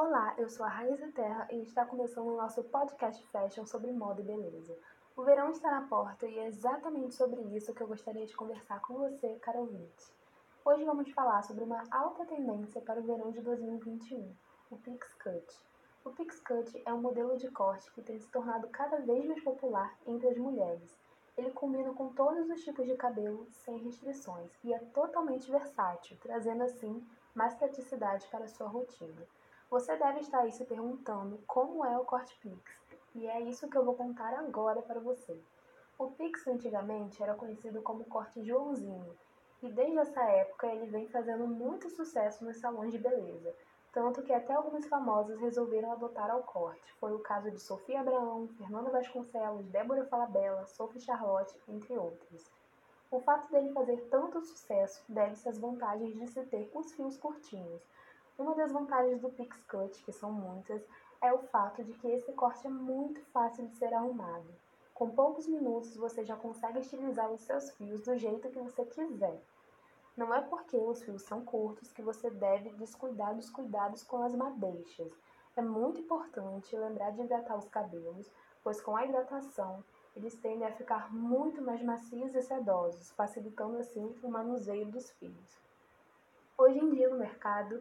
Olá, eu sou a Raíssa Terra e está começando o nosso podcast fashion sobre moda e beleza. O verão está na porta e é exatamente sobre isso que eu gostaria de conversar com você, caro ouvinte. Hoje vamos falar sobre uma alta tendência para o verão de 2021, o Pix Cut. O Pix Cut é um modelo de corte que tem se tornado cada vez mais popular entre as mulheres. Ele combina com todos os tipos de cabelo, sem restrições, e é totalmente versátil, trazendo assim mais praticidade para a sua rotina. Você deve estar aí se perguntando como é o corte Pix, e é isso que eu vou contar agora para você. O Pix antigamente era conhecido como corte Joãozinho, e desde essa época ele vem fazendo muito sucesso nos salões de beleza, tanto que até alguns famosos resolveram adotar ao corte. Foi o caso de Sofia Abraão, Fernanda Vasconcelos, Débora Falabella, Sophie Charlotte, entre outros. O fato dele fazer tanto sucesso deve-se às vantagens de se ter os fios curtinhos, uma das vantagens do Pix Cut, que são muitas, é o fato de que esse corte é muito fácil de ser arrumado. Com poucos minutos você já consegue estilizar os seus fios do jeito que você quiser. Não é porque os fios são curtos que você deve descuidar dos cuidados com as madeixas. É muito importante lembrar de hidratar os cabelos, pois com a hidratação eles tendem a ficar muito mais macios e sedosos, facilitando assim o manuseio dos fios. Hoje em dia no mercado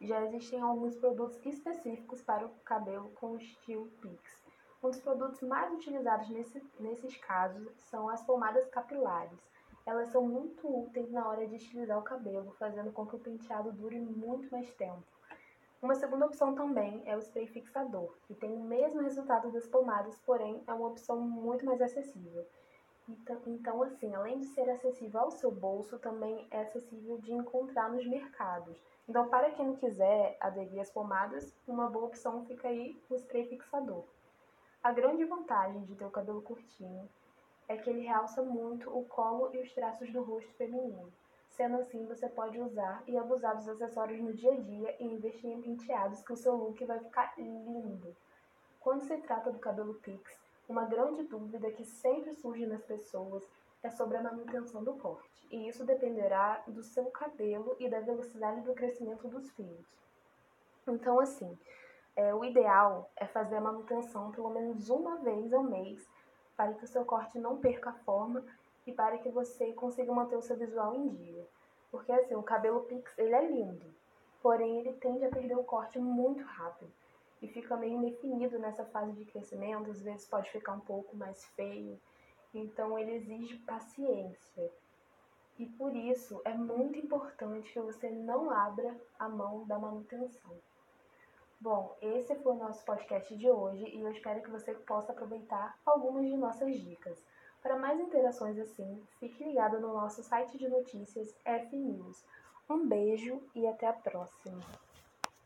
já existem alguns produtos específicos para o cabelo com estilo Pix. Um dos produtos mais utilizados nesse, nesses casos são as pomadas capilares. Elas são muito úteis na hora de estilizar o cabelo, fazendo com que o penteado dure muito mais tempo. Uma segunda opção também é o spray fixador, que tem o mesmo resultado das pomadas, porém é uma opção muito mais acessível. Então, então, assim, além de ser acessível ao seu bolso, também é acessível de encontrar nos mercados. Então, para quem não quiser aderir às pomadas, uma boa opção fica aí o spray fixador. A grande vantagem de ter o cabelo curtinho é que ele realça muito o colo e os traços do rosto feminino. Sendo assim, você pode usar e abusar dos acessórios no dia a dia e investir em penteados que o seu look vai ficar lindo. Quando se trata do cabelo pix, uma grande dúvida que sempre surge nas pessoas é sobre a manutenção do corte, e isso dependerá do seu cabelo e da velocidade do crescimento dos fios. Então, assim, é, o ideal é fazer a manutenção pelo menos uma vez ao mês para que o seu corte não perca a forma e para que você consiga manter o seu visual em dia. Porque assim, o cabelo pix, ele é lindo, porém ele tende a perder o corte muito rápido e fica meio indefinido nessa fase de crescimento, às vezes pode ficar um pouco mais feio. Então ele exige paciência. E por isso é muito importante que você não abra a mão da manutenção. Bom, esse foi o nosso podcast de hoje e eu espero que você possa aproveitar algumas de nossas dicas. Para mais interações assim, fique ligado no nosso site de notícias F News. Um beijo e até a próxima!